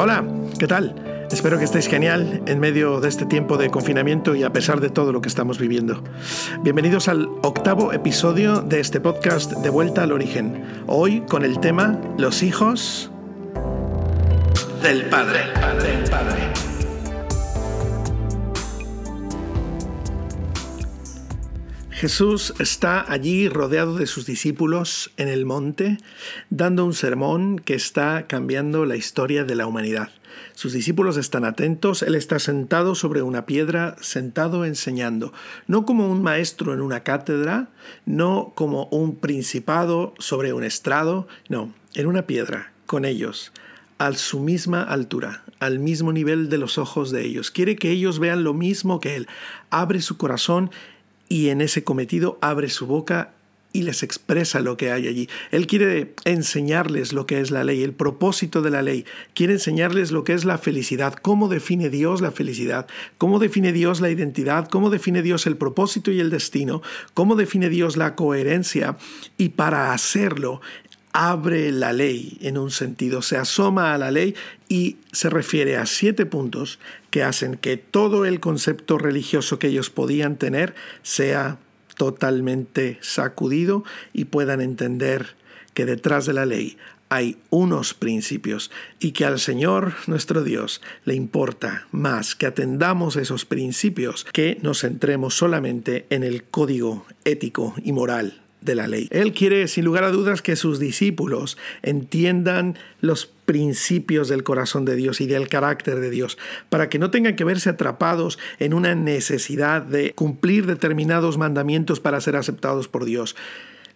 Hola, ¿qué tal? Espero que estéis genial en medio de este tiempo de confinamiento y a pesar de todo lo que estamos viviendo. Bienvenidos al octavo episodio de este podcast de Vuelta al Origen. Hoy con el tema Los hijos del Padre. Del Padre. Jesús está allí rodeado de sus discípulos en el monte, dando un sermón que está cambiando la historia de la humanidad. Sus discípulos están atentos, Él está sentado sobre una piedra, sentado enseñando, no como un maestro en una cátedra, no como un principado sobre un estrado, no, en una piedra, con ellos, a su misma altura, al mismo nivel de los ojos de ellos. Quiere que ellos vean lo mismo que Él. Abre su corazón y en ese cometido abre su boca y les expresa lo que hay allí. Él quiere enseñarles lo que es la ley, el propósito de la ley. Quiere enseñarles lo que es la felicidad, cómo define Dios la felicidad, cómo define Dios la identidad, cómo define Dios el propósito y el destino, cómo define Dios la coherencia. Y para hacerlo, abre la ley en un sentido, se asoma a la ley y se refiere a siete puntos que hacen que todo el concepto religioso que ellos podían tener sea totalmente sacudido y puedan entender que detrás de la ley hay unos principios y que al Señor nuestro Dios le importa más que atendamos esos principios que nos centremos solamente en el código ético y moral de la ley. Él quiere, sin lugar a dudas, que sus discípulos entiendan los principios del corazón de Dios y del carácter de Dios, para que no tengan que verse atrapados en una necesidad de cumplir determinados mandamientos para ser aceptados por Dios.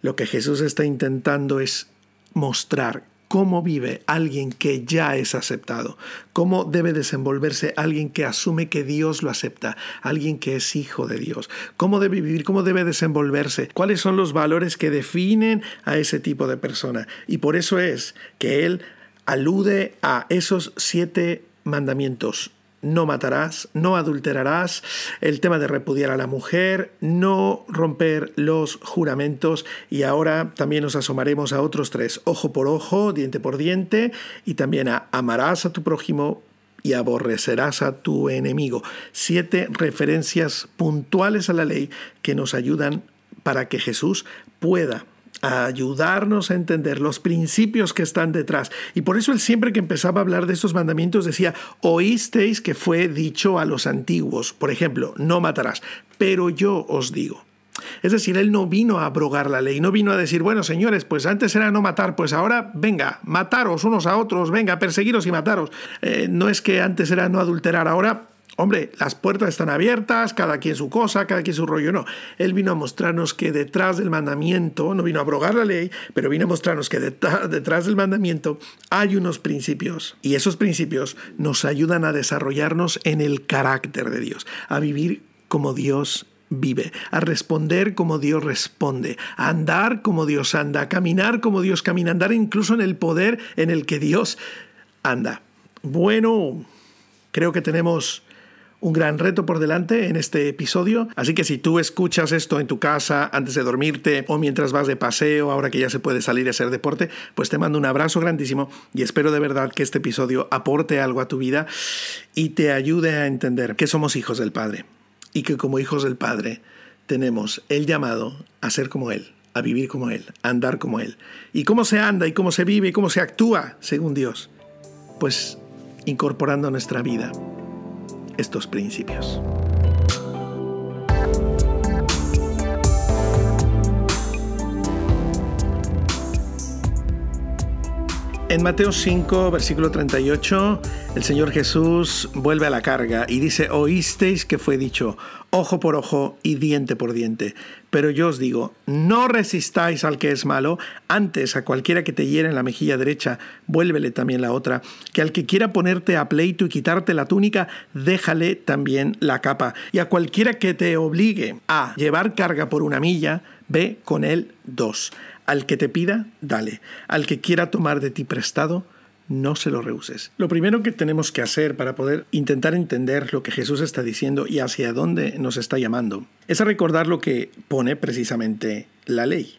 Lo que Jesús está intentando es mostrar cómo vive alguien que ya es aceptado, cómo debe desenvolverse alguien que asume que Dios lo acepta, alguien que es hijo de Dios, cómo debe vivir, cómo debe desenvolverse, cuáles son los valores que definen a ese tipo de persona. Y por eso es que Él alude a esos siete mandamientos no matarás, no adulterarás, el tema de repudiar a la mujer, no romper los juramentos y ahora también nos asomaremos a otros tres, ojo por ojo, diente por diente y también a amarás a tu prójimo y aborrecerás a tu enemigo. Siete referencias puntuales a la ley que nos ayudan para que Jesús pueda a ayudarnos a entender los principios que están detrás. Y por eso él siempre que empezaba a hablar de estos mandamientos decía, oísteis que fue dicho a los antiguos, por ejemplo, no matarás, pero yo os digo. Es decir, él no vino a abrogar la ley, no vino a decir, bueno, señores, pues antes era no matar, pues ahora venga, mataros unos a otros, venga, perseguiros y mataros. Eh, no es que antes era no adulterar, ahora Hombre, las puertas están abiertas, cada quien su cosa, cada quien su rollo. No, Él vino a mostrarnos que detrás del mandamiento, no vino a abrogar la ley, pero vino a mostrarnos que detrás del mandamiento hay unos principios. Y esos principios nos ayudan a desarrollarnos en el carácter de Dios, a vivir como Dios vive, a responder como Dios responde, a andar como Dios anda, a caminar como Dios camina, a andar incluso en el poder en el que Dios anda. Bueno, creo que tenemos un gran reto por delante en este episodio. Así que si tú escuchas esto en tu casa antes de dormirte o mientras vas de paseo, ahora que ya se puede salir a hacer deporte, pues te mando un abrazo grandísimo y espero de verdad que este episodio aporte algo a tu vida y te ayude a entender que somos hijos del Padre y que como hijos del Padre tenemos el llamado a ser como Él a vivir como Él, a andar como Él. ¿Y cómo se anda y cómo se vive y cómo se actúa según Dios? Pues incorporando nuestra vida estos principios. En Mateo 5, versículo 38, el Señor Jesús vuelve a la carga y dice, oísteis que fue dicho, ojo por ojo y diente por diente. Pero yo os digo, no resistáis al que es malo, antes a cualquiera que te hiere en la mejilla derecha, vuélvele también la otra, que al que quiera ponerte a pleito y quitarte la túnica, déjale también la capa. Y a cualquiera que te obligue a llevar carga por una milla, ve con él dos. Al que te pida, dale. Al que quiera tomar de ti prestado, no se lo rehuses. Lo primero que tenemos que hacer para poder intentar entender lo que Jesús está diciendo y hacia dónde nos está llamando es recordar lo que pone precisamente la ley.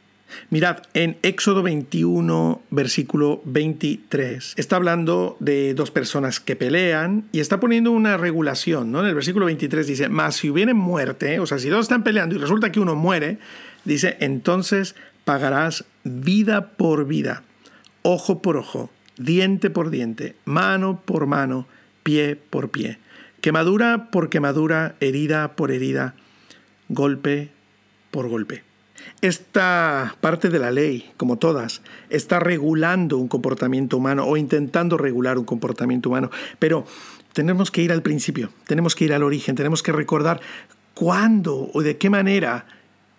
Mirad, en Éxodo 21, versículo 23, está hablando de dos personas que pelean y está poniendo una regulación, ¿no? En el versículo 23 dice, más si hubiera muerte, o sea, si dos están peleando y resulta que uno muere, dice, entonces pagarás vida por vida, ojo por ojo, diente por diente, mano por mano, pie por pie, quemadura por quemadura, herida por herida, golpe por golpe. Esta parte de la ley, como todas, está regulando un comportamiento humano o intentando regular un comportamiento humano, pero tenemos que ir al principio, tenemos que ir al origen, tenemos que recordar cuándo o de qué manera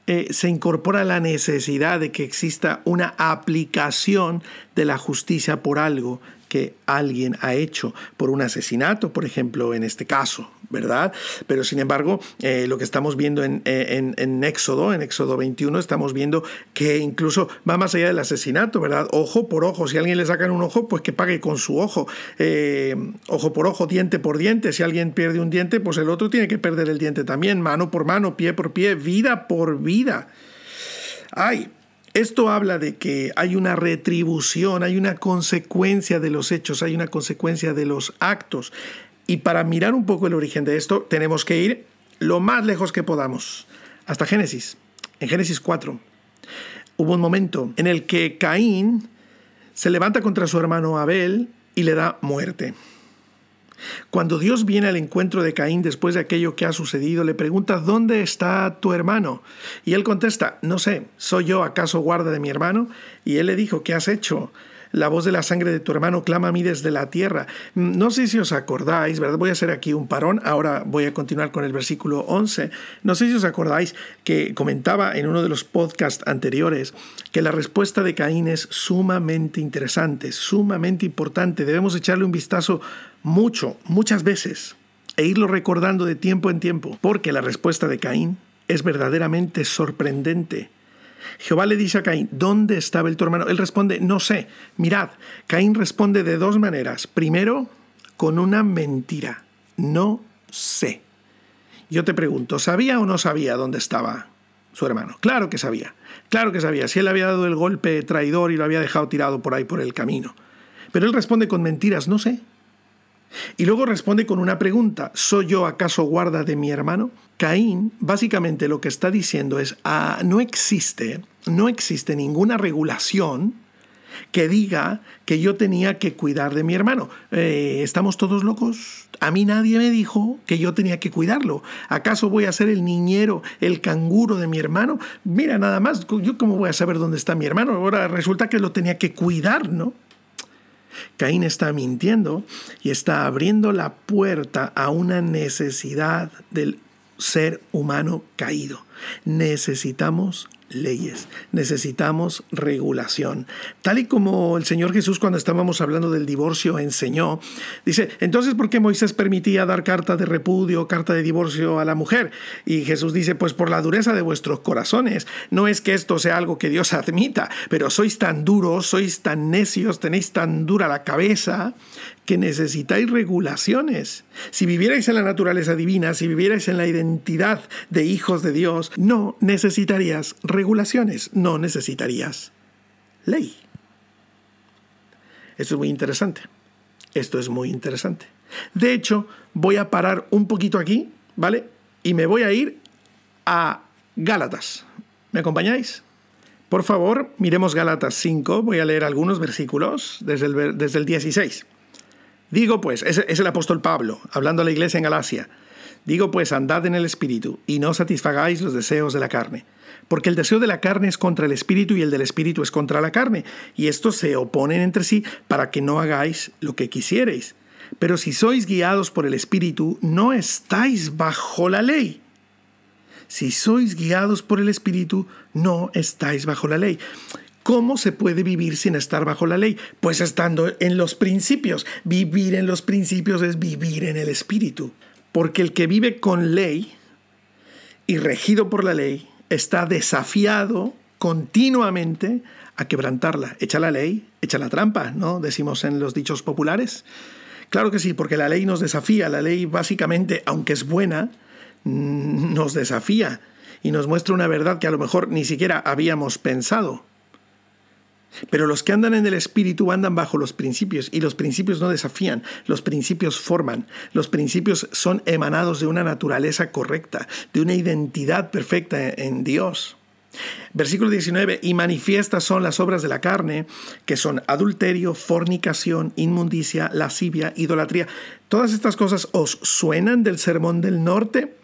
eh, se incorpora la necesidad de que exista una aplicación de la justicia por algo que alguien ha hecho por un asesinato, por ejemplo, en este caso, ¿verdad? Pero sin embargo, eh, lo que estamos viendo en, en, Éxodo, en Éxodo 21, estamos viendo que incluso va más allá del asesinato, ¿verdad? Ojo por ojo, si a alguien le sacan un ojo, pues que pague con su ojo. Eh, ojo por ojo, diente por diente, si alguien pierde un diente, pues el otro tiene que perder el diente también, mano por mano, pie por pie, vida por vida. Ay, esto habla de que hay una retribución, hay una consecuencia de los hechos, hay una consecuencia de los actos. Y para mirar un poco el origen de esto, tenemos que ir lo más lejos que podamos, hasta Génesis. En Génesis 4 hubo un momento en el que Caín se levanta contra su hermano Abel y le da muerte. Cuando Dios viene al encuentro de Caín después de aquello que ha sucedido, le pregunta, ¿dónde está tu hermano? Y él contesta, no sé, ¿soy yo acaso guarda de mi hermano? Y él le dijo, ¿qué has hecho? La voz de la sangre de tu hermano clama a mí desde la tierra. Mm, no sé si os acordáis, ¿verdad? Voy a hacer aquí un parón, ahora voy a continuar con el versículo 11. No sé si os acordáis que comentaba en uno de los podcasts anteriores que la respuesta de Caín es sumamente interesante, sumamente importante. Debemos echarle un vistazo mucho, muchas veces, e irlo recordando de tiempo en tiempo, porque la respuesta de Caín es verdaderamente sorprendente. Jehová le dice a Caín, ¿dónde estaba el tu hermano? Él responde, no sé. Mirad, Caín responde de dos maneras. Primero, con una mentira. No sé. Yo te pregunto, ¿sabía o no sabía dónde estaba su hermano? Claro que sabía. Claro que sabía. Si él había dado el golpe traidor y lo había dejado tirado por ahí por el camino. Pero él responde con mentiras, no sé. Y luego responde con una pregunta, ¿soy yo acaso guarda de mi hermano? Caín básicamente lo que está diciendo es, ah, no existe, no existe ninguna regulación que diga que yo tenía que cuidar de mi hermano. Eh, ¿Estamos todos locos? A mí nadie me dijo que yo tenía que cuidarlo. ¿Acaso voy a ser el niñero, el canguro de mi hermano? Mira, nada más, ¿yo cómo voy a saber dónde está mi hermano? Ahora resulta que lo tenía que cuidar, ¿no? Caín está mintiendo y está abriendo la puerta a una necesidad del ser humano caído. Necesitamos leyes, necesitamos regulación. Tal y como el Señor Jesús cuando estábamos hablando del divorcio enseñó, dice, entonces ¿por qué Moisés permitía dar carta de repudio, carta de divorcio a la mujer? Y Jesús dice, pues por la dureza de vuestros corazones. No es que esto sea algo que Dios admita, pero sois tan duros, sois tan necios, tenéis tan dura la cabeza que necesitáis regulaciones. Si vivierais en la naturaleza divina, si vivierais en la identidad de hijos de Dios, no necesitarías regulaciones, no necesitarías ley. Esto es muy interesante. Esto es muy interesante. De hecho, voy a parar un poquito aquí, ¿vale? Y me voy a ir a Gálatas. ¿Me acompañáis? Por favor, miremos Gálatas 5. Voy a leer algunos versículos desde el, desde el 16. Digo pues, es, el apóstol Pablo, hablando a la iglesia en Galacia. Digo pues, andad en el Espíritu y no satisfagáis los deseos de la carne. Porque el deseo de la carne es contra el Espíritu y el del Espíritu es contra la carne. Y estos se oponen entre sí para que no hagáis lo que quisierais. Pero si sois guiados por el Espíritu, no estáis bajo la ley. Si sois guiados por el Espíritu, no estáis bajo la ley. ¿Cómo se puede vivir sin estar bajo la ley? Pues estando en los principios. Vivir en los principios es vivir en el Espíritu. Porque el que vive con ley y regido por la ley está desafiado continuamente a quebrantarla. Echa la ley, echa la trampa, ¿no? Decimos en los dichos populares. Claro que sí, porque la ley nos desafía. La ley básicamente, aunque es buena, nos desafía y nos muestra una verdad que a lo mejor ni siquiera habíamos pensado. Pero los que andan en el Espíritu andan bajo los principios y los principios no desafían, los principios forman, los principios son emanados de una naturaleza correcta, de una identidad perfecta en Dios. Versículo 19, y manifiestas son las obras de la carne, que son adulterio, fornicación, inmundicia, lascivia, idolatría. ¿Todas estas cosas os suenan del sermón del norte?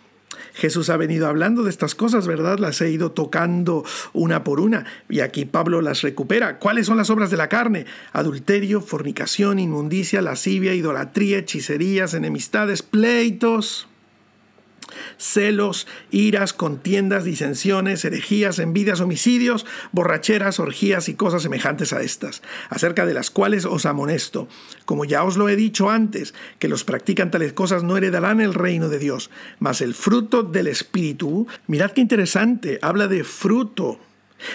Jesús ha venido hablando de estas cosas, ¿verdad? Las he ido tocando una por una y aquí Pablo las recupera. ¿Cuáles son las obras de la carne? Adulterio, fornicación, inmundicia, lascivia, idolatría, hechicerías, enemistades, pleitos celos, iras, contiendas, disensiones, herejías, envidias, homicidios, borracheras, orgías y cosas semejantes a estas, acerca de las cuales os amonesto, como ya os lo he dicho antes, que los practican tales cosas no heredarán el reino de Dios, mas el fruto del Espíritu, mirad qué interesante, habla de fruto.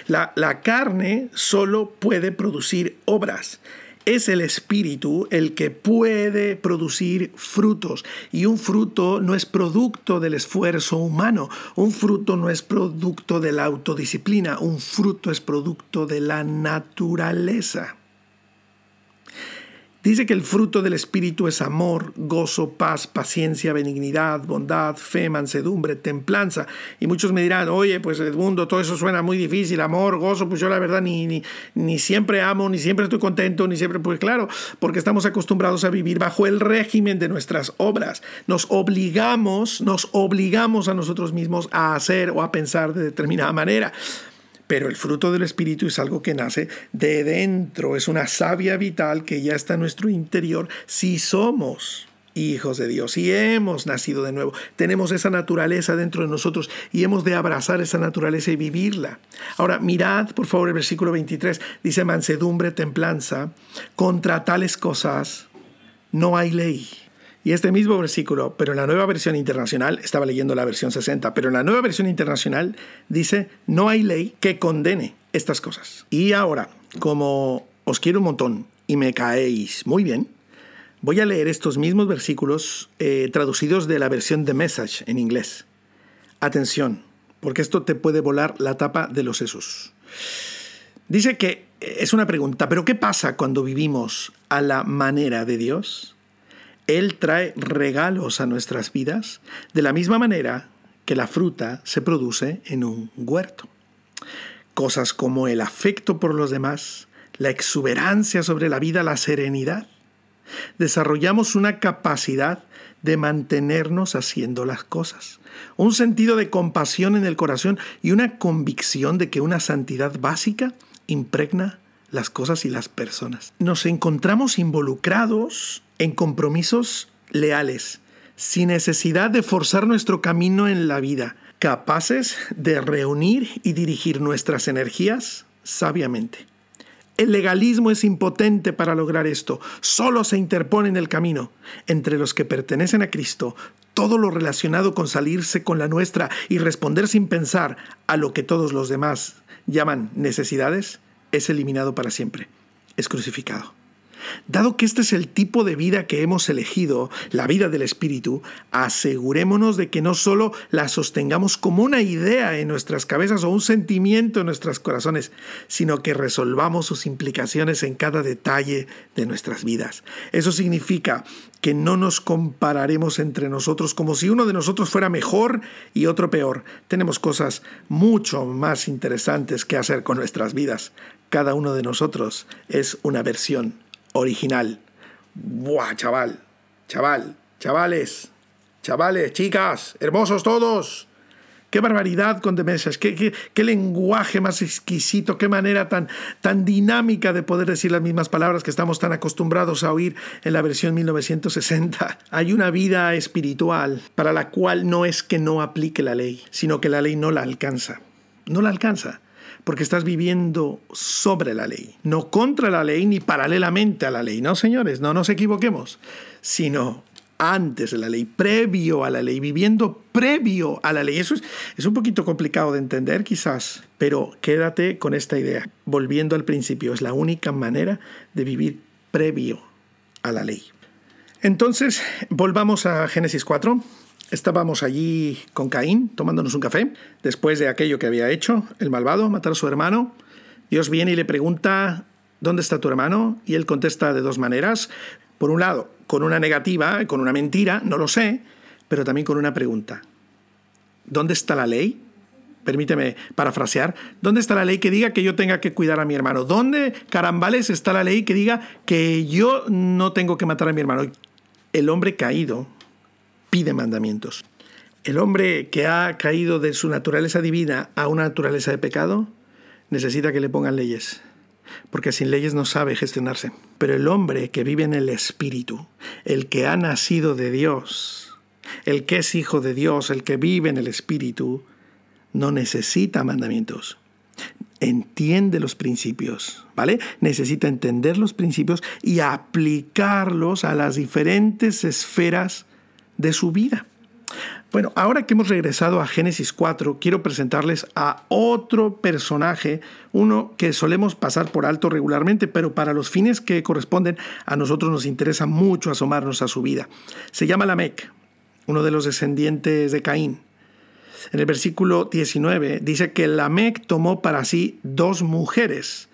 La, la carne solo puede producir obras es el espíritu el que puede producir frutos. Y un fruto no es producto del esfuerzo humano, un fruto no es producto de la autodisciplina, un fruto es producto de la naturaleza. Dice que el fruto del Espíritu es amor, gozo, paz, paciencia, benignidad, bondad, fe, mansedumbre, templanza. Y muchos me dirán, oye, pues Edmundo, todo eso suena muy difícil, amor, gozo, pues yo la verdad ni, ni, ni siempre amo, ni siempre estoy contento, ni siempre, pues claro, porque estamos acostumbrados a vivir bajo el régimen de nuestras obras. Nos obligamos, nos obligamos a nosotros mismos a hacer o a pensar de determinada manera. Pero el fruto del Espíritu es algo que nace de dentro, es una savia vital que ya está en nuestro interior si somos hijos de Dios y hemos nacido de nuevo. Tenemos esa naturaleza dentro de nosotros y hemos de abrazar esa naturaleza y vivirla. Ahora, mirad por favor el versículo 23, dice mansedumbre, templanza, contra tales cosas no hay ley. Y este mismo versículo, pero en la nueva versión internacional, estaba leyendo la versión 60, pero en la nueva versión internacional dice, no hay ley que condene estas cosas. Y ahora, como os quiero un montón y me caéis muy bien, voy a leer estos mismos versículos eh, traducidos de la versión de Message en inglés. Atención, porque esto te puede volar la tapa de los sesos. Dice que es una pregunta, pero ¿qué pasa cuando vivimos a la manera de Dios? Él trae regalos a nuestras vidas de la misma manera que la fruta se produce en un huerto. Cosas como el afecto por los demás, la exuberancia sobre la vida, la serenidad. Desarrollamos una capacidad de mantenernos haciendo las cosas, un sentido de compasión en el corazón y una convicción de que una santidad básica impregna las cosas y las personas. Nos encontramos involucrados en compromisos leales, sin necesidad de forzar nuestro camino en la vida, capaces de reunir y dirigir nuestras energías sabiamente. El legalismo es impotente para lograr esto, solo se interpone en el camino. Entre los que pertenecen a Cristo, todo lo relacionado con salirse con la nuestra y responder sin pensar a lo que todos los demás llaman necesidades, es eliminado para siempre, es crucificado. Dado que este es el tipo de vida que hemos elegido, la vida del Espíritu, asegurémonos de que no solo la sostengamos como una idea en nuestras cabezas o un sentimiento en nuestros corazones, sino que resolvamos sus implicaciones en cada detalle de nuestras vidas. Eso significa que no nos compararemos entre nosotros como si uno de nosotros fuera mejor y otro peor. Tenemos cosas mucho más interesantes que hacer con nuestras vidas. Cada uno de nosotros es una versión original. Buah, chaval, chaval, chavales, chavales, chicas, hermosos todos. Qué barbaridad con Demesias, qué, qué, lenguaje más exquisito, qué manera tan, tan dinámica de poder decir las mismas palabras que estamos tan acostumbrados a oír en la versión 1960. Hay una vida espiritual para la cual no es que no aplique la ley, sino que la ley no la alcanza. No la alcanza porque estás viviendo sobre la ley, no contra la ley ni paralelamente a la ley. No, señores, no nos equivoquemos, sino antes de la ley, previo a la ley, viviendo previo a la ley. Eso es, un poquito complicado de entender quizás, pero quédate con esta idea. Volviendo al principio, es la única manera de vivir previo a la ley. Entonces, volvamos a Génesis 4 estábamos allí con Caín tomándonos un café, después de aquello que había hecho, el malvado, matar a su hermano. Dios viene y le pregunta, ¿dónde está tu hermano? Y él contesta de dos maneras. Por un lado, con una negativa, con una mentira, no lo sé, pero también con una pregunta. ¿Dónde está la ley? Permíteme parafrasear. ¿Dónde está la ley que diga que yo tenga que cuidar a mi hermano? ¿Dónde, carambales, está la ley que diga que yo no tengo que matar a mi hermano? El hombre caído pide mandamientos. El hombre que ha caído de su naturaleza divina a una naturaleza de pecado necesita que le pongan leyes, porque sin leyes no sabe gestionarse. Pero el hombre que vive en el Espíritu, el que ha nacido de Dios, el que es hijo de Dios, el que vive en el Espíritu, no necesita mandamientos. Entiende los principios, ¿vale? Necesita entender los principios y aplicarlos a las diferentes esferas de su vida. Bueno, ahora que hemos regresado a Génesis 4, quiero presentarles a otro personaje, uno que solemos pasar por alto regularmente, pero para los fines que corresponden a nosotros nos interesa mucho asomarnos a su vida. Se llama Lamec, uno de los descendientes de Caín. En el versículo 19 dice que Lamec tomó para sí dos mujeres.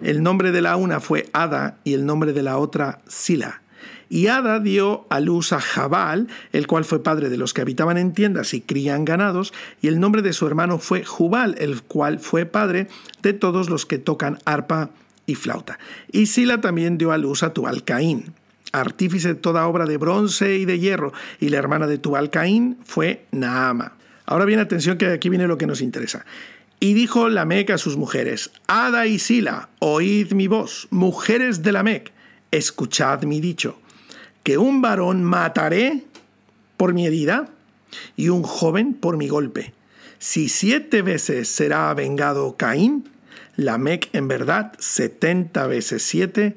El nombre de la una fue Ada y el nombre de la otra Sila. Y Ada dio a luz a Jabal, el cual fue padre de los que habitaban en tiendas y crían ganados, y el nombre de su hermano fue Jubal, el cual fue padre de todos los que tocan arpa y flauta. Y Sila también dio a luz a Tubalcaín, artífice de toda obra de bronce y de hierro, y la hermana de Tubalcaín fue Naama. Ahora bien, atención que aquí viene lo que nos interesa. Y dijo Lamec a sus mujeres, Ada y Sila, oíd mi voz, mujeres de Lamec, escuchad mi dicho que un varón mataré por mi herida y un joven por mi golpe. Si siete veces será vengado Caín, Lamec en verdad setenta veces siete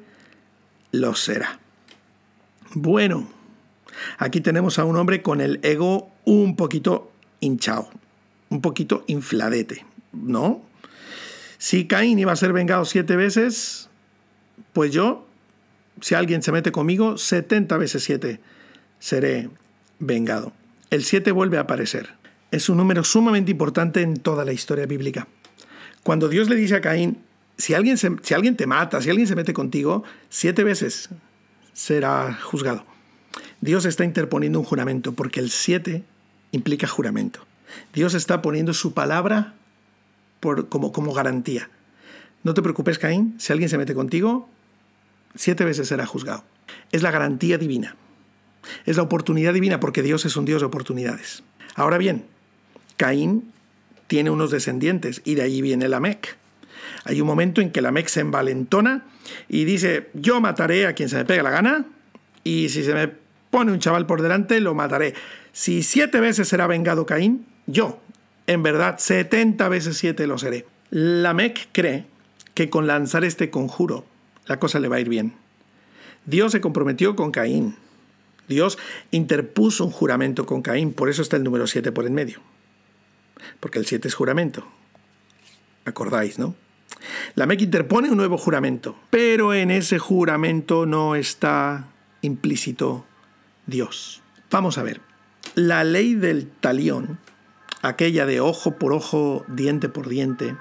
lo será. Bueno, aquí tenemos a un hombre con el ego un poquito hinchado, un poquito infladete, ¿no? Si Caín iba a ser vengado siete veces, pues yo si alguien se mete conmigo, 70 veces 7 seré vengado. El 7 vuelve a aparecer. Es un número sumamente importante en toda la historia bíblica. Cuando Dios le dice a Caín, si alguien, si alguien te mata, si alguien se mete contigo, siete veces será juzgado. Dios está interponiendo un juramento porque el 7 implica juramento. Dios está poniendo su palabra como, como garantía. No te preocupes, Caín, si alguien se mete contigo, siete veces será juzgado. Es la garantía divina. Es la oportunidad divina porque Dios es un Dios de oportunidades. Ahora bien, Caín tiene unos descendientes y de ahí viene Lamec. Hay un momento en que Lamec se envalentona y dice, yo mataré a quien se me pegue la gana y si se me pone un chaval por delante, lo mataré. Si siete veces será vengado Caín, yo, en verdad, setenta veces siete lo seré. Lamec cree que con lanzar este conjuro la cosa le va a ir bien. Dios se comprometió con Caín. Dios interpuso un juramento con Caín, por eso está el número 7 por en medio. Porque el 7 es juramento. ¿Acordáis, no? La Mec interpone un nuevo juramento, pero en ese juramento no está implícito Dios. Vamos a ver. La ley del talión, aquella de ojo por ojo, diente por diente,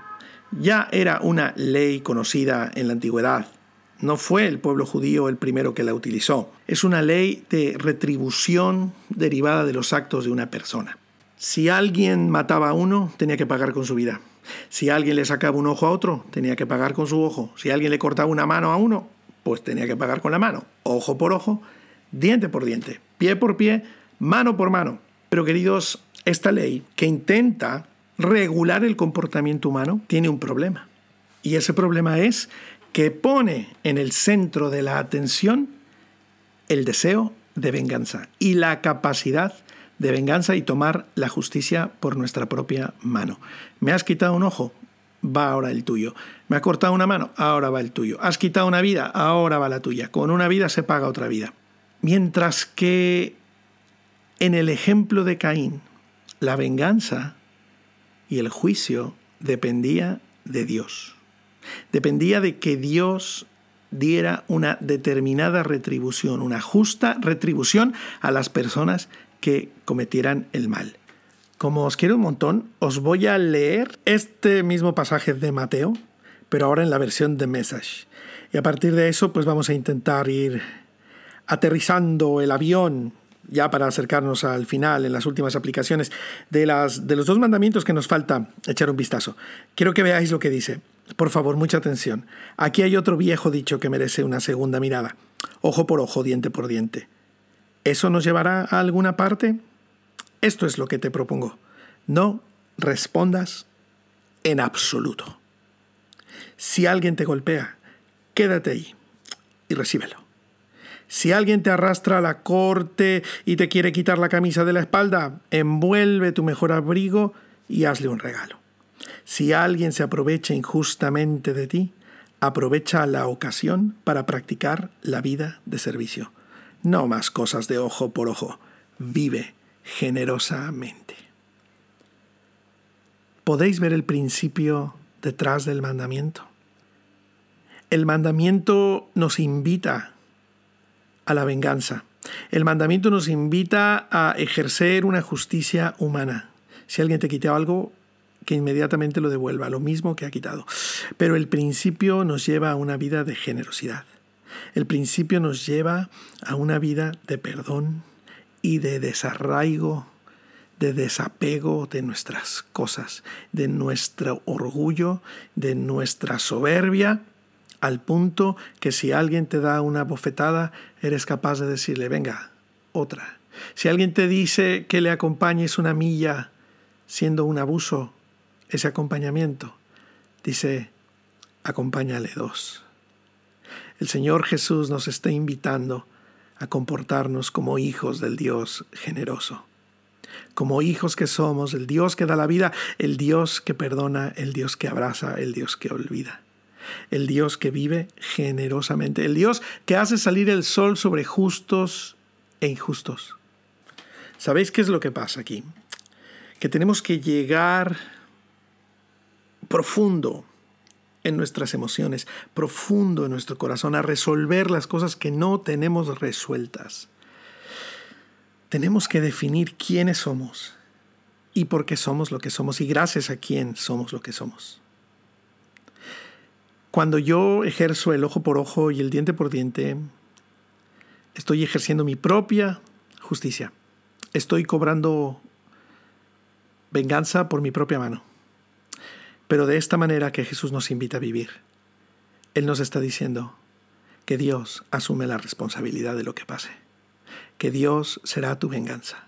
ya era una ley conocida en la antigüedad no fue el pueblo judío el primero que la utilizó. Es una ley de retribución derivada de los actos de una persona. Si alguien mataba a uno, tenía que pagar con su vida. Si alguien le sacaba un ojo a otro, tenía que pagar con su ojo. Si alguien le cortaba una mano a uno, pues tenía que pagar con la mano. Ojo por ojo, diente por diente, pie por pie, mano por mano. Pero queridos, esta ley que intenta regular el comportamiento humano tiene un problema. Y ese problema es que pone en el centro de la atención el deseo de venganza y la capacidad de venganza y tomar la justicia por nuestra propia mano. Me has quitado un ojo, va ahora el tuyo. Me has cortado una mano, ahora va el tuyo. Has quitado una vida, ahora va la tuya. Con una vida se paga otra vida. Mientras que en el ejemplo de Caín, la venganza y el juicio dependía de Dios. Dependía de que Dios diera una determinada retribución, una justa retribución a las personas que cometieran el mal. Como os quiero un montón, os voy a leer este mismo pasaje de Mateo, pero ahora en la versión de Message. Y a partir de eso, pues vamos a intentar ir aterrizando el avión ya para acercarnos al final, en las últimas aplicaciones, de, las, de los dos mandamientos que nos falta echar un vistazo. Quiero que veáis lo que dice. Por favor, mucha atención. Aquí hay otro viejo dicho que merece una segunda mirada. Ojo por ojo, diente por diente. ¿Eso nos llevará a alguna parte? Esto es lo que te propongo. No respondas en absoluto. Si alguien te golpea, quédate ahí y recíbelo. Si alguien te arrastra a la corte y te quiere quitar la camisa de la espalda, envuelve tu mejor abrigo y hazle un regalo. Si alguien se aprovecha injustamente de ti, aprovecha la ocasión para practicar la vida de servicio. No más cosas de ojo por ojo. Vive generosamente. ¿Podéis ver el principio detrás del mandamiento? El mandamiento nos invita a la venganza. El mandamiento nos invita a ejercer una justicia humana. Si alguien te quita algo, que inmediatamente lo devuelva, lo mismo que ha quitado. Pero el principio nos lleva a una vida de generosidad. El principio nos lleva a una vida de perdón y de desarraigo, de desapego de nuestras cosas, de nuestro orgullo, de nuestra soberbia al punto que si alguien te da una bofetada, eres capaz de decirle, venga, otra. Si alguien te dice que le acompañes una milla siendo un abuso, ese acompañamiento, dice, acompáñale dos. El Señor Jesús nos está invitando a comportarnos como hijos del Dios generoso, como hijos que somos, el Dios que da la vida, el Dios que perdona, el Dios que abraza, el Dios que olvida el Dios que vive generosamente, el Dios que hace salir el sol sobre justos e injustos. ¿Sabéis qué es lo que pasa aquí? Que tenemos que llegar profundo en nuestras emociones, profundo en nuestro corazón, a resolver las cosas que no tenemos resueltas. Tenemos que definir quiénes somos y por qué somos lo que somos y gracias a quién somos lo que somos. Cuando yo ejerzo el ojo por ojo y el diente por diente, estoy ejerciendo mi propia justicia. Estoy cobrando venganza por mi propia mano. Pero de esta manera que Jesús nos invita a vivir. Él nos está diciendo que Dios asume la responsabilidad de lo que pase. Que Dios será tu venganza.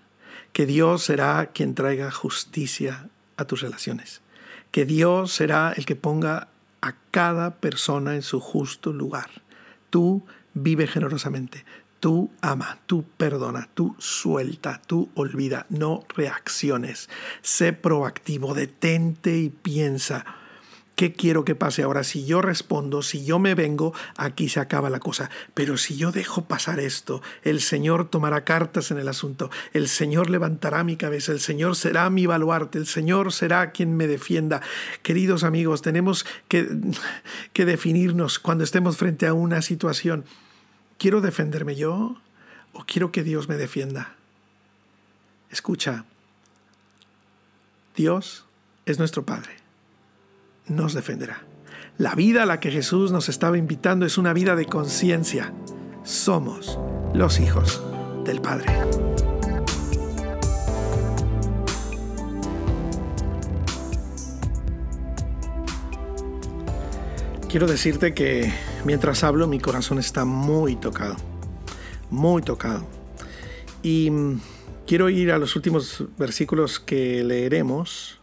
Que Dios será quien traiga justicia a tus relaciones. Que Dios será el que ponga a cada persona en su justo lugar. Tú vive generosamente, tú ama, tú perdona, tú suelta, tú olvida, no reacciones. Sé proactivo, detente y piensa ¿Qué quiero que pase ahora? Si yo respondo, si yo me vengo, aquí se acaba la cosa. Pero si yo dejo pasar esto, el Señor tomará cartas en el asunto, el Señor levantará mi cabeza, el Señor será mi baluarte, el Señor será quien me defienda. Queridos amigos, tenemos que definirnos cuando estemos frente a una situación. ¿Quiero defenderme yo o quiero que Dios me defienda? Escucha, Dios es nuestro Padre nos defenderá. La vida a la que Jesús nos estaba invitando es una vida de conciencia. Somos los hijos del Padre. Quiero decirte que mientras hablo mi corazón está muy tocado, muy tocado. Y mm, quiero ir a los últimos versículos que leeremos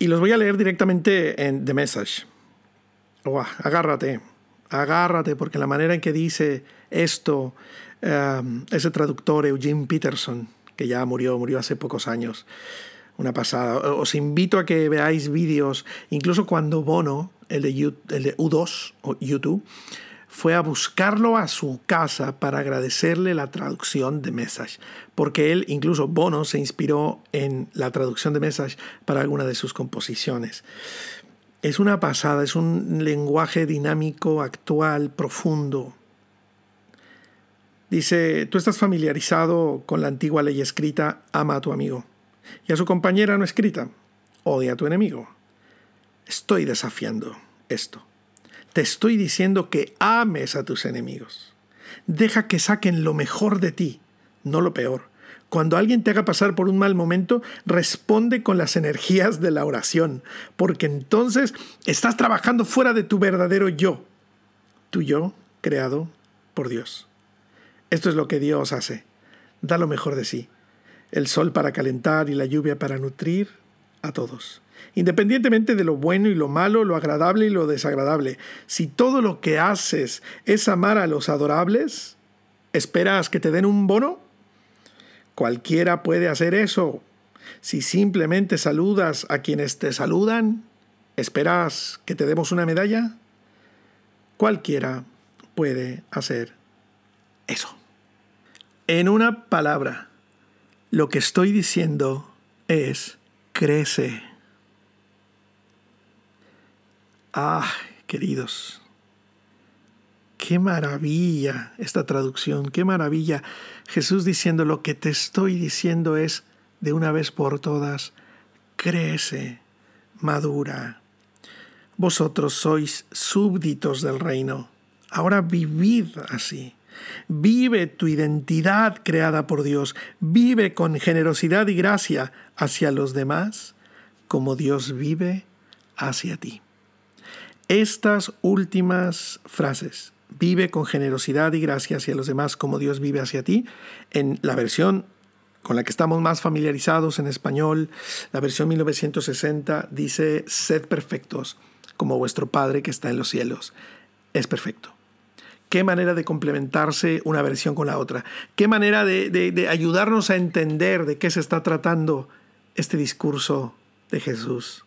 y los voy a leer directamente en The Message. agárrate, agárrate, porque la manera en que dice esto um, ese traductor Eugene Peterson, que ya murió, murió hace pocos años, una pasada. Os invito a que veáis vídeos, incluso cuando Bono, el de, el de U2 o YouTube, fue a buscarlo a su casa para agradecerle la traducción de Message, porque él, incluso Bono, se inspiró en la traducción de Message para alguna de sus composiciones. Es una pasada, es un lenguaje dinámico, actual, profundo. Dice, tú estás familiarizado con la antigua ley escrita, ama a tu amigo, y a su compañera no escrita, odia a tu enemigo. Estoy desafiando esto. Te estoy diciendo que ames a tus enemigos. Deja que saquen lo mejor de ti, no lo peor. Cuando alguien te haga pasar por un mal momento, responde con las energías de la oración, porque entonces estás trabajando fuera de tu verdadero yo, tu yo creado por Dios. Esto es lo que Dios hace. Da lo mejor de sí. El sol para calentar y la lluvia para nutrir a todos. Independientemente de lo bueno y lo malo, lo agradable y lo desagradable. Si todo lo que haces es amar a los adorables, ¿esperas que te den un bono? Cualquiera puede hacer eso. Si simplemente saludas a quienes te saludan, ¿esperas que te demos una medalla? Cualquiera puede hacer eso. En una palabra, lo que estoy diciendo es crece. Ah, queridos, qué maravilla esta traducción, qué maravilla. Jesús diciendo lo que te estoy diciendo es, de una vez por todas, crece, madura. Vosotros sois súbditos del reino. Ahora vivid así. Vive tu identidad creada por Dios. Vive con generosidad y gracia hacia los demás como Dios vive hacia ti. Estas últimas frases, vive con generosidad y gracia hacia los demás como Dios vive hacia ti, en la versión con la que estamos más familiarizados en español, la versión 1960 dice, sed perfectos como vuestro Padre que está en los cielos. Es perfecto. Qué manera de complementarse una versión con la otra. Qué manera de, ayudarnos a entender de qué se está tratando este discurso de Jesús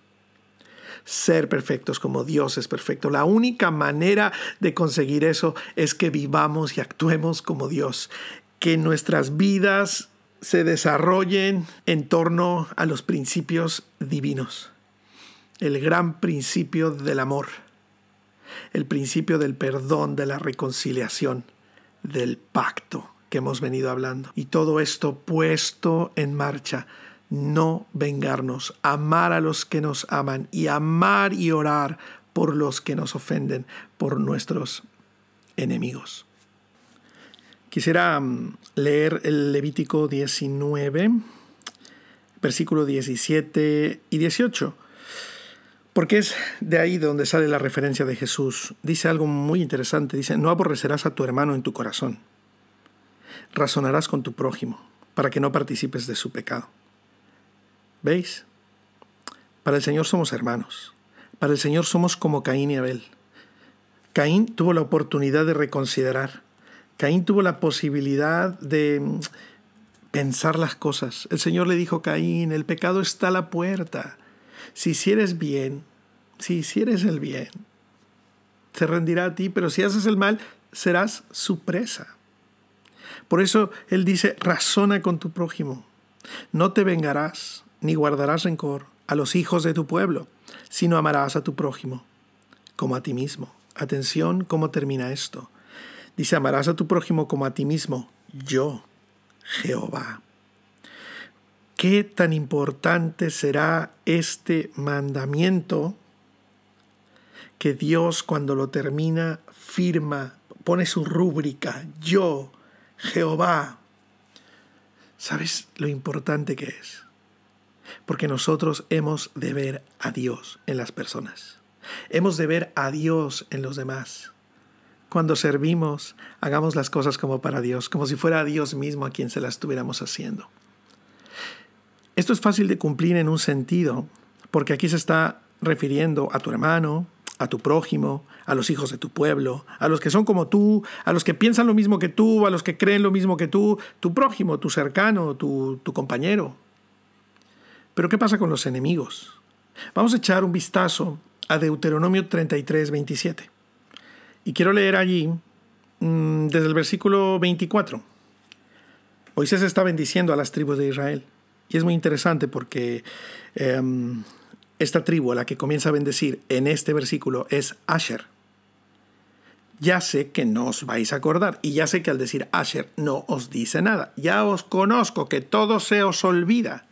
ser perfectos como Dios es perfecto. La única manera de conseguir eso es que vivamos y actuemos como Dios, que nuestras vidas se desarrollen en torno a los principios divinos, el gran principio del amor el principio del perdón, de la reconciliación, del pacto que hemos venido hablando. Y todo esto puesto en marcha, no vengarnos, amar a los que nos aman y amar y orar por los que nos ofenden, por nuestros enemigos. Quisiera mm, leer el Levítico 19, versículo 17 y 18 porque es de ahí de donde sale la referencia de Jesús. Dice algo muy interesante. Dice, no aborrecerás a tu hermano en tu corazón. Razonarás con tu prójimo para que no participes de su pecado. ¿Veis? Para el Señor somos hermanos. Para el Señor somos como Caín y Abel. Caín tuvo la oportunidad de reconsiderar. Caín tuvo la posibilidad de mm, pensar las cosas. El Señor le dijo, Caín, el pecado está a la puerta. Si hicieres bien, si hicieres el bien, se rendirá a ti, pero si haces el mal, serás su presa. Por eso Él dice, razona con tu prójimo. No te vengarás ni guardarás rencor a los hijos de tu pueblo, sino amarás a tu prójimo como a ti mismo. Atención, ¿cómo termina esto? Dice, amarás a tu prójimo como a ti mismo, yo, Jehová. ¿Qué tan importante será este mandamiento que Dios cuando lo termina firma, pone su rúbrica, yo, Jehová? ¿Sabes lo importante que es? Porque nosotros hemos de ver a Dios en las personas. Hemos de ver a Dios en los demás. Cuando servimos, hagamos las cosas como para Dios, como si fuera a Dios mismo a quien se las estuviéramos haciendo. Esto es fácil de cumplir en un sentido, porque aquí se está refiriendo a tu hermano, a tu prójimo, a los hijos de tu pueblo, a los que son como tú, a los que piensan lo mismo que tú, a los que creen lo mismo que tú, tu prójimo, tu cercano, tu, compañero. Pero ¿qué pasa con los enemigos? Vamos a echar un vistazo a Deuteronomio 33, 27. Y quiero leer allí mm, desde el versículo 24. Moisés está bendiciendo a las tribus de Israel. Y es muy interesante porque em, esta tribu a la que comienza a bendecir en este versículo es Asher. ya sé que no os vais a acordar y ya sé que al decir Asher no os dice nada. Ya os conozco que todo se os olvida.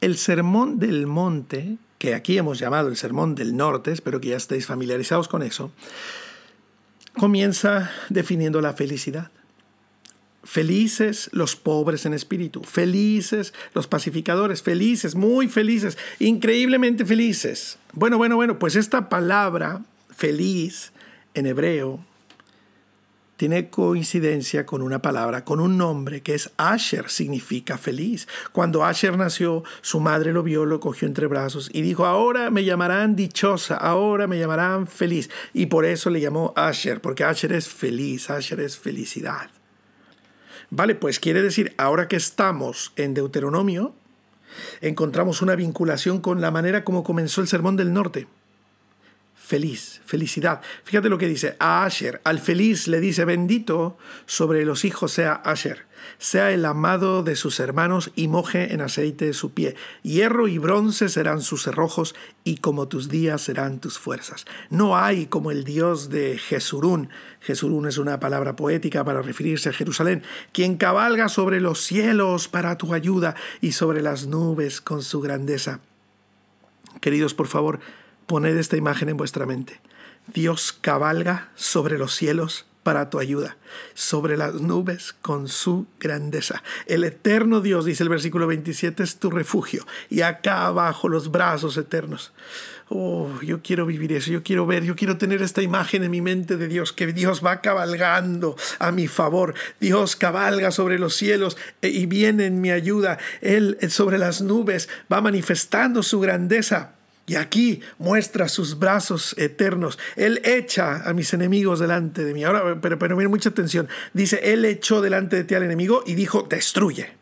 El sermón del monte, que aquí hemos llamado el sermón del norte, espero que ya estéis familiarizados con eso, comienza definiendo la felicidad. Felices los pobres en espíritu, felices los pacificadores, felices, muy felices, increíblemente felices. Bueno, bueno, bueno, pues esta palabra feliz en hebreo tiene coincidencia con una palabra, con un nombre que es Asher, significa feliz. Cuando Asher nació, su madre lo vio, lo cogió entre brazos y dijo, ahora me llamarán dichosa, ahora me llamarán feliz. Y por eso le llamó Asher, porque Asher es feliz, Asher es felicidad. Vale, pues quiere decir, ahora que estamos en Deuteronomio, encontramos una vinculación con la manera como comenzó el Sermón del Norte feliz, felicidad. Fíjate lo que dice, a Asher, al feliz le dice, bendito sobre los hijos sea Asher, sea el amado de sus hermanos y moje en aceite su pie. Hierro y bronce serán sus cerrojos y como tus días serán tus fuerzas. No hay como el Dios de Jesurún. Jesurún es una palabra poética para referirse a Jerusalén, quien cabalga sobre los cielos para tu ayuda y sobre las nubes con su grandeza. Queridos, por favor, Poned esta imagen en vuestra mente. Dios cabalga sobre los cielos para tu ayuda, sobre las nubes con su grandeza. El eterno Dios, dice el versículo 27, es tu refugio. Y acá abajo los brazos eternos. Oh, yo quiero vivir eso, yo quiero ver, yo quiero tener esta imagen en mi mente de Dios, que Dios va cabalgando a mi favor. Dios cabalga sobre los cielos y viene en mi ayuda. Él sobre las nubes va manifestando su grandeza y aquí muestra sus brazos eternos. Él echa a mis enemigos delante de mí. Ahora, pero, pero mucha atención. Dice, Él echó delante de ti al enemigo y dijo, destruye.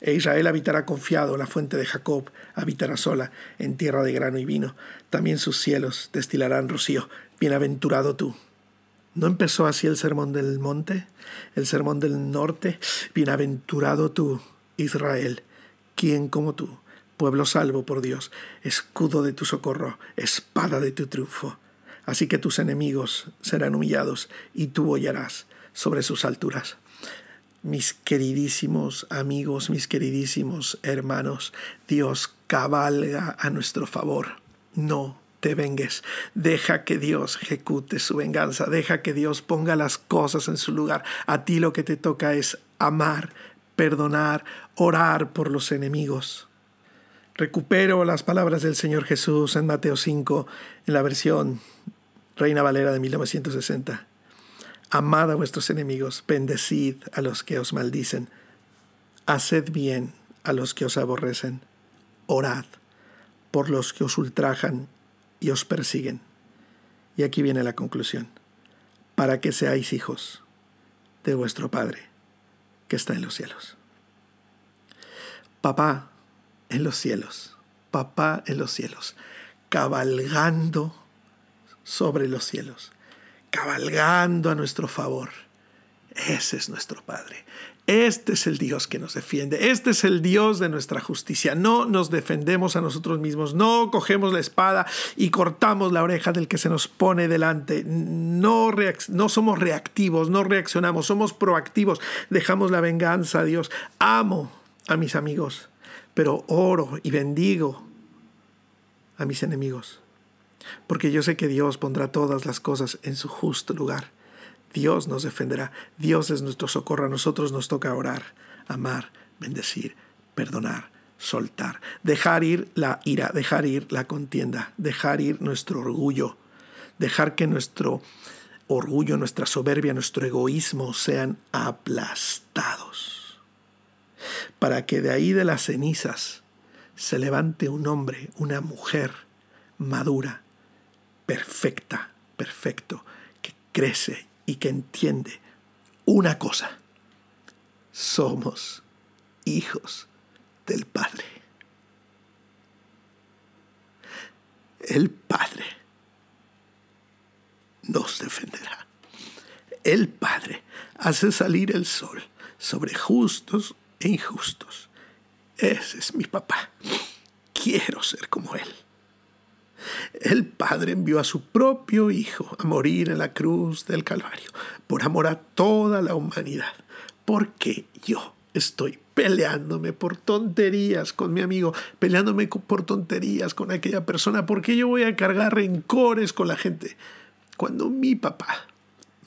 E Israel habitará confiado, la fuente de Jacob habitará sola, en tierra de grano y vino. También sus cielos destilarán rocío. Bienaventurado tú. ¿No empezó así el sermón del monte? El sermón del norte. Bienaventurado tú, Israel. ¿Quién como tú? Pueblo salvo por Dios, escudo de tu socorro, espada de tu triunfo. Así que tus enemigos serán humillados y tú hollarás sobre sus alturas. Mis queridísimos amigos, mis queridísimos hermanos, Dios cabalga a nuestro favor. No te vengues. Deja que Dios ejecute su venganza. Deja que Dios ponga las cosas en su lugar. A ti lo que te toca es amar, perdonar, orar por los enemigos. Recupero las palabras del Señor Jesús en Mateo 5, en la versión Reina Valera de 1960. Amad a vuestros enemigos, bendecid a los que os maldicen, haced bien a los que os aborrecen, orad por los que os ultrajan y os persiguen. Y aquí viene la conclusión, para que seáis hijos de vuestro Padre que está en los cielos. Papá, en los cielos, papá en los cielos, cabalgando sobre los cielos, cabalgando a nuestro favor. Ese es nuestro Padre. Este es el Dios que nos defiende. Este es el Dios de nuestra justicia. No nos defendemos a nosotros mismos. No cogemos la espada y cortamos la oreja del que se nos pone delante. No, no somos reactivos, no reaccionamos, somos proactivos. Dejamos la venganza a Dios. Amo a mis amigos pero oro y bendigo a mis enemigos, porque yo sé que Dios pondrá todas las cosas en su justo lugar. Dios nos defenderá, Dios es nuestro socorro, a nosotros nos toca orar, amar, bendecir, perdonar, soltar, dejar ir la ira, dejar ir la contienda, dejar ir nuestro orgullo, dejar que nuestro orgullo, nuestra soberbia, nuestro egoísmo sean aplastados para que de ahí de las cenizas se levante un hombre, una mujer madura, perfecta, perfecto, que crece y que entiende una cosa. Somos hijos del Padre. El Padre nos defenderá. El Padre hace salir el sol sobre justos e injustos. Ese es mi papá. Quiero ser como él. El Padre envió a su propio Hijo a morir en la cruz del Calvario por amor a toda la humanidad. Porque yo estoy peleándome por tonterías con mi amigo, peleándome por tonterías con aquella persona, porque yo voy a cargar rencores con la gente. Cuando mi papá,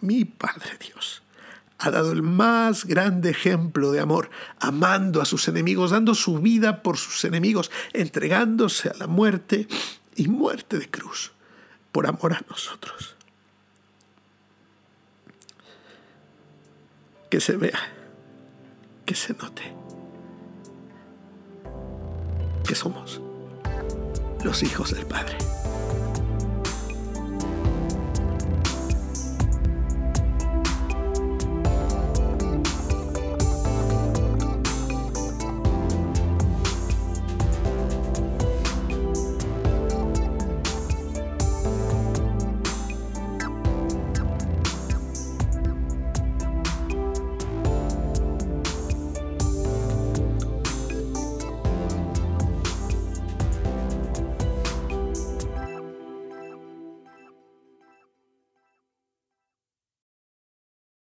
mi Padre Dios, ha dado el más grande ejemplo de amor, amando a sus enemigos, dando su vida por sus enemigos, entregándose a la muerte y muerte de cruz, por amor a nosotros. Que se vea, que se note que somos los hijos del Padre.